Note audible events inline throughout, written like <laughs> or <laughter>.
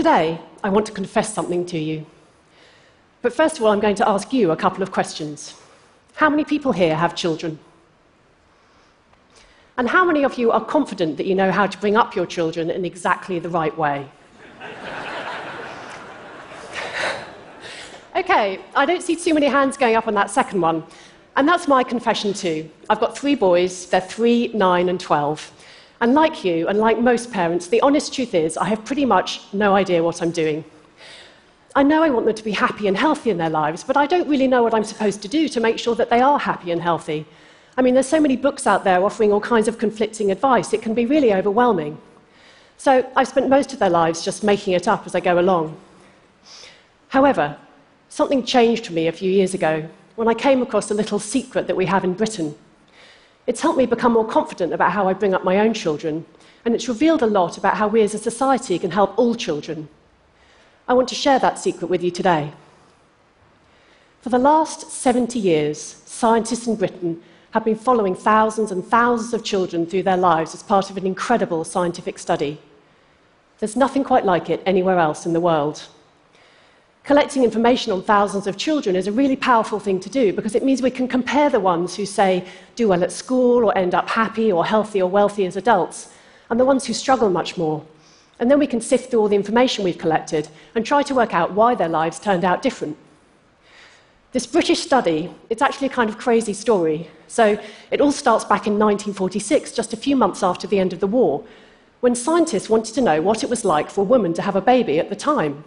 Today, I want to confess something to you. But first of all, I'm going to ask you a couple of questions. How many people here have children? And how many of you are confident that you know how to bring up your children in exactly the right way? okay, I don't see too many hands going up on that second one. And that's my confession too. I've got three boys, they're three, nine, and 12. And like you, and like most parents, the honest truth is I have pretty much no idea what I'm doing. I know I want them to be happy and healthy in their lives, but I don't really know what I'm supposed to do to make sure that they are happy and healthy. I mean, there's so many books out there offering all kinds of conflicting advice, it can be really overwhelming. So I've spent most of their lives just making it up as I go along. However, something changed for me a few years ago when I came across a little secret that we have in Britain. It's helped me become more confident about how I bring up my own children, and it's revealed a lot about how we as a society can help all children. I want to share that secret with you today. For the last 70 years, scientists in Britain have been following thousands and thousands of children through their lives as part of an incredible scientific study. There's nothing quite like it anywhere else in the world. Collecting information on thousands of children is a really powerful thing to do because it means we can compare the ones who, say, do well at school or end up happy or healthy or wealthy as adults and the ones who struggle much more. And then we can sift through all the information we've collected and try to work out why their lives turned out different. This British study, it's actually a kind of crazy story. So it all starts back in 1946, just a few months after the end of the war, when scientists wanted to know what it was like for a woman to have a baby at the time.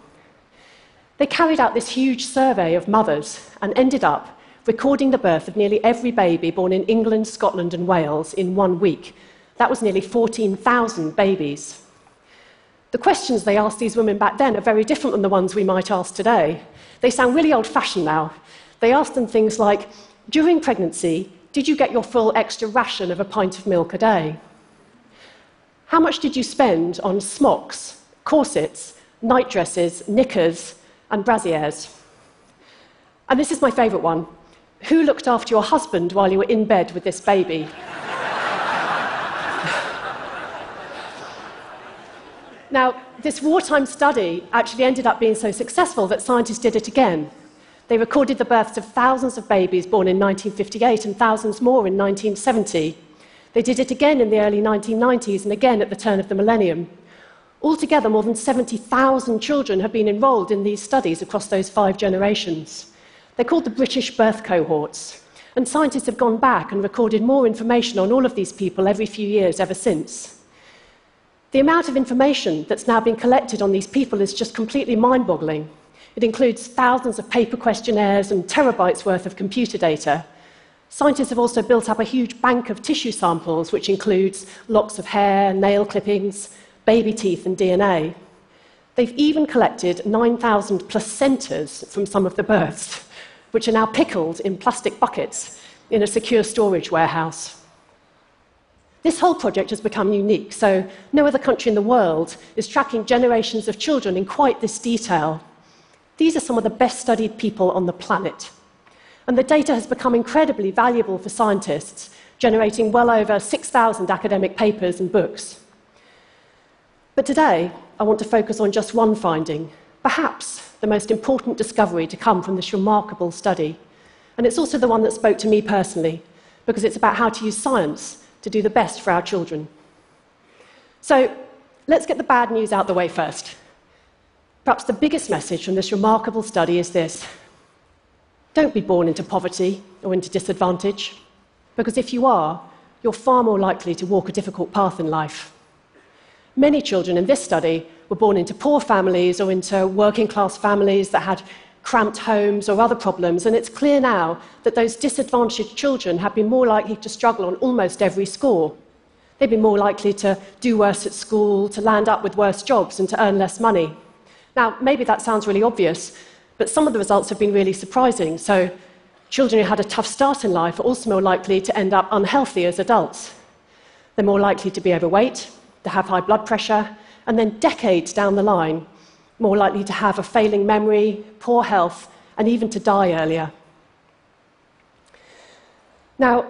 They carried out this huge survey of mothers and ended up recording the birth of nearly every baby born in England, Scotland, and Wales in one week. That was nearly 14,000 babies. The questions they asked these women back then are very different than the ones we might ask today. They sound really old fashioned now. They asked them things like During pregnancy, did you get your full extra ration of a pint of milk a day? How much did you spend on smocks, corsets, night dresses, knickers, and brassieres? And this is my favourite one. Who looked after your husband while you were in bed with this baby? <laughs> now, this wartime study actually ended up being so successful that scientists did it again. They recorded the births of thousands of babies born in 1958 and thousands more in 1970. They did it again in the early 1990s and again at the turn of the millennium. Altogether, more than 70,000 children have been enrolled in these studies across those five generations. They're called the British birth cohorts, and scientists have gone back and recorded more information on all of these people every few years ever since. The amount of information that's now been collected on these people is just completely mind boggling. It includes thousands of paper questionnaires and terabytes worth of computer data. Scientists have also built up a huge bank of tissue samples, which includes locks of hair, nail clippings, baby teeth, and DNA. They've even collected 9,000 placentas from some of the births, which are now pickled in plastic buckets in a secure storage warehouse. This whole project has become unique, so no other country in the world is tracking generations of children in quite this detail. These are some of the best studied people on the planet. And the data has become incredibly valuable for scientists, generating well over 6,000 academic papers and books. But today, I want to focus on just one finding, perhaps the most important discovery to come from this remarkable study. And it's also the one that spoke to me personally, because it's about how to use science to do the best for our children. So let's get the bad news out the way first. Perhaps the biggest message from this remarkable study is this don't be born into poverty or into disadvantage, because if you are, you're far more likely to walk a difficult path in life. Many children in this study were born into poor families or into working class families that had cramped homes or other problems, and it's clear now that those disadvantaged children have been more likely to struggle on almost every score. They've been more likely to do worse at school, to land up with worse jobs, and to earn less money. Now, maybe that sounds really obvious, but some of the results have been really surprising. So, children who had a tough start in life are also more likely to end up unhealthy as adults. They're more likely to be overweight, to have high blood pressure, and then decades down the line, more likely to have a failing memory, poor health, and even to die earlier. Now,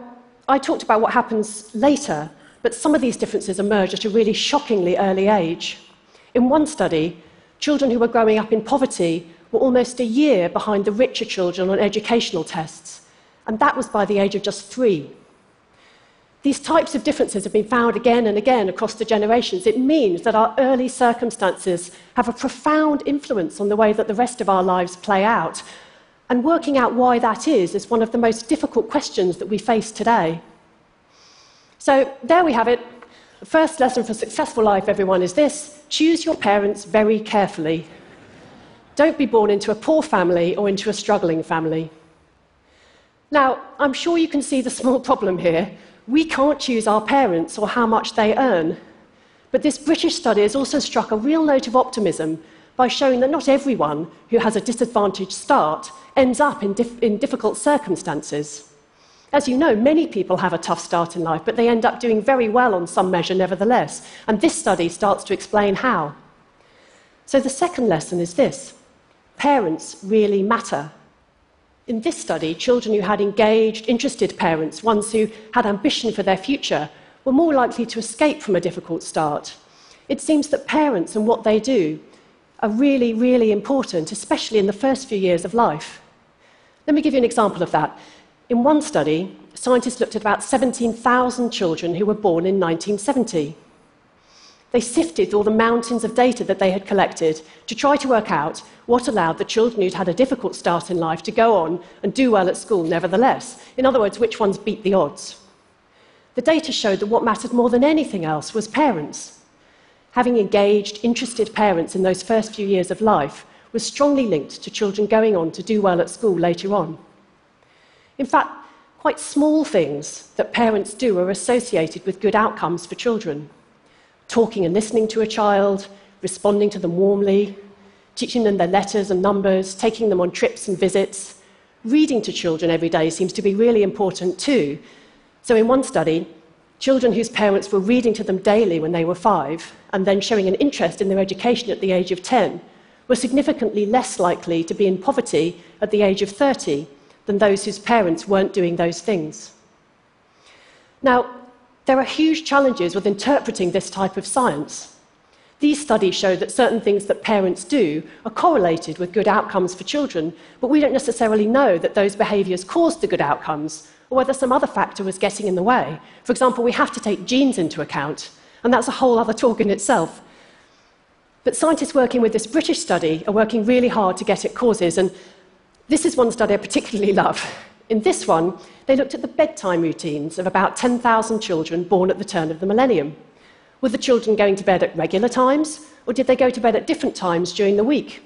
I talked about what happens later, but some of these differences emerge at a really shockingly early age. In one study, children who were growing up in poverty were almost a year behind the richer children on educational tests, and that was by the age of just three. These types of differences have been found again and again across the generations. It means that our early circumstances have a profound influence on the way that the rest of our lives play out. And working out why that is is one of the most difficult questions that we face today. So, there we have it. The first lesson for successful life, everyone, is this choose your parents very carefully. Don't be born into a poor family or into a struggling family. Now, I'm sure you can see the small problem here. We can't choose our parents or how much they earn. But this British study has also struck a real note of optimism by showing that not everyone who has a disadvantaged start ends up in, dif- in difficult circumstances. As you know, many people have a tough start in life, but they end up doing very well on some measure nevertheless. And this study starts to explain how. So the second lesson is this parents really matter. In this study, children who had engaged, interested parents, ones who had ambition for their future, were more likely to escape from a difficult start. It seems that parents and what they do are really, really important, especially in the first few years of life. Let me give you an example of that. In one study, scientists looked at about 17,000 children who were born in 1970. They sifted all the mountains of data that they had collected to try to work out what allowed the children who'd had a difficult start in life to go on and do well at school nevertheless. In other words, which ones beat the odds. The data showed that what mattered more than anything else was parents. Having engaged, interested parents in those first few years of life was strongly linked to children going on to do well at school later on. In fact, quite small things that parents do are associated with good outcomes for children. Talking and listening to a child, responding to them warmly, teaching them their letters and numbers, taking them on trips and visits. Reading to children every day seems to be really important too. So, in one study, children whose parents were reading to them daily when they were five and then showing an interest in their education at the age of 10 were significantly less likely to be in poverty at the age of 30 than those whose parents weren't doing those things. Now, there are huge challenges with interpreting this type of science. These studies show that certain things that parents do are correlated with good outcomes for children, but we don't necessarily know that those behaviours caused the good outcomes or whether some other factor was getting in the way. For example, we have to take genes into account, and that's a whole other talk in itself. But scientists working with this British study are working really hard to get at causes, and this is one study I particularly <laughs> love. In this one, they looked at the bedtime routines of about 10,000 children born at the turn of the millennium. Were the children going to bed at regular times, or did they go to bed at different times during the week?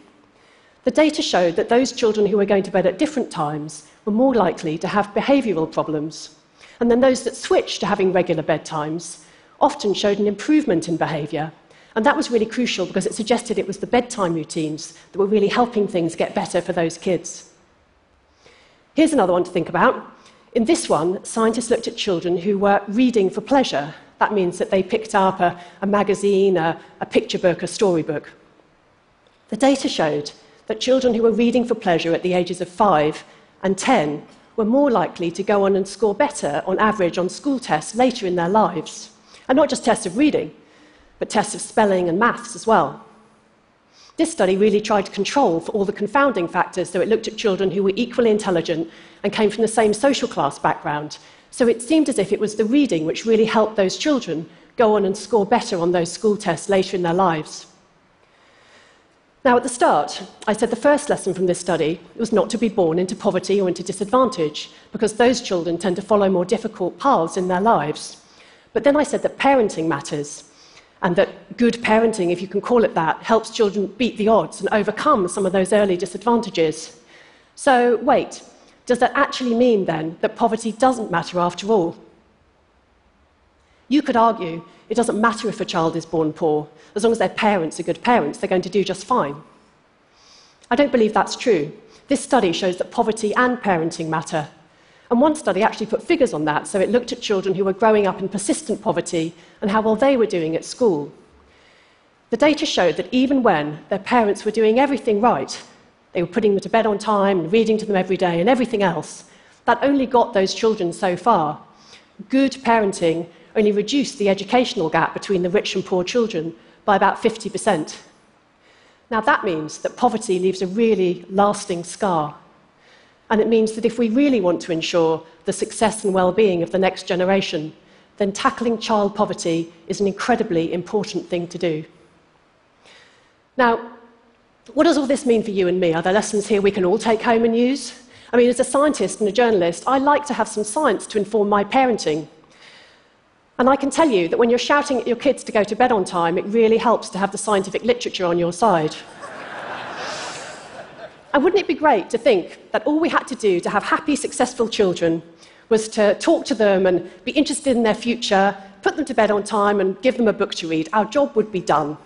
The data showed that those children who were going to bed at different times were more likely to have behavioural problems. And then those that switched to having regular bedtimes often showed an improvement in behaviour. And that was really crucial because it suggested it was the bedtime routines that were really helping things get better for those kids. Here's another one to think about. In this one, scientists looked at children who were reading for pleasure. That means that they picked up a, a magazine, a, a picture book, a storybook. The data showed that children who were reading for pleasure at the ages of 5 and 10 were more likely to go on and score better on average on school tests later in their lives. And not just tests of reading, but tests of spelling and maths as well. This study really tried to control for all the confounding factors, so it looked at children who were equally intelligent and came from the same social class background. So it seemed as if it was the reading which really helped those children go on and score better on those school tests later in their lives. Now, at the start, I said the first lesson from this study was not to be born into poverty or into disadvantage, because those children tend to follow more difficult paths in their lives. But then I said that parenting matters and that good parenting, if you can call it that, helps children beat the odds and overcome some of those early disadvantages. So, wait, does that actually mean then that poverty doesn't matter after all? You could argue it doesn't matter if a child is born poor, as long as their parents are good parents, they're going to do just fine. I don't believe that's true. This study shows that poverty and parenting matter, and one study actually put figures on that, so it looked at children who were growing up in persistent poverty and how well they were doing at school. The data showed that even when their parents were doing everything right, they were putting them to bed on time and reading to them every day and everything else, that only got those children so far. Good parenting only reduced the educational gap between the rich and poor children by about 50%. Now, that means that poverty leaves a really lasting scar. And it means that if we really want to ensure the success and well being of the next generation, then tackling child poverty is an incredibly important thing to do. Now, what does all this mean for you and me? Are there lessons here we can all take home and use? I mean, as a scientist and a journalist, I like to have some science to inform my parenting. And I can tell you that when you're shouting at your kids to go to bed on time, it really helps to have the scientific literature on your side. And wouldn't it be great to think that all we had to do to have happy, successful children was to talk to them and be interested in their future, put them to bed on time, and give them a book to read? Our job would be done.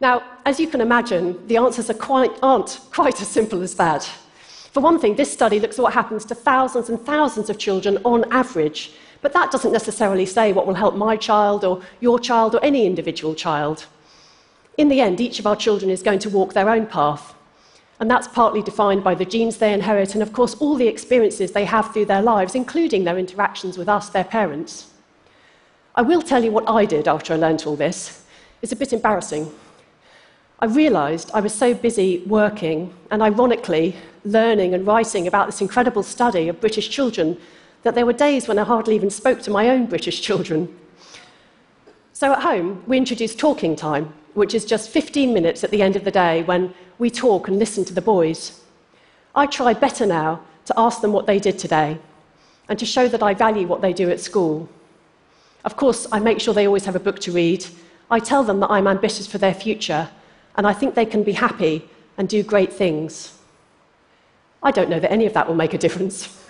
Now, as you can imagine, the answers quite, aren't quite as simple as that. For one thing, this study looks at what happens to thousands and thousands of children on average, but that doesn't necessarily say what will help my child or your child or any individual child. In the end, each of our children is going to walk their own path, and that's partly defined by the genes they inherit and, of course, all the experiences they have through their lives, including their interactions with us, their parents. I will tell you what I did after I learned all this. It's a bit embarrassing. I realised I was so busy working and, ironically, learning and writing about this incredible study of British children that there were days when I hardly even spoke to my own British children. So at home, we introduced talking time, which is just 15 minutes at the end of the day when we talk and listen to the boys. I try better now to ask them what they did today and to show that I value what they do at school. Of course, I make sure they always have a book to read. I tell them that I'm ambitious for their future and I think they can be happy and do great things. I don't know that any of that will make a difference,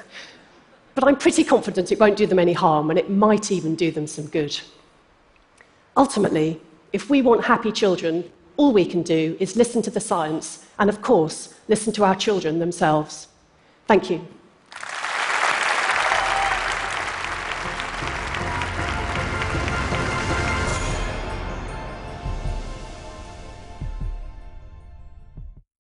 <laughs> but I'm pretty confident it won't do them any harm and it might even do them some good. Ultimately, if we want happy children, all we can do is listen to the science and, of course, listen to our children themselves. Thank you.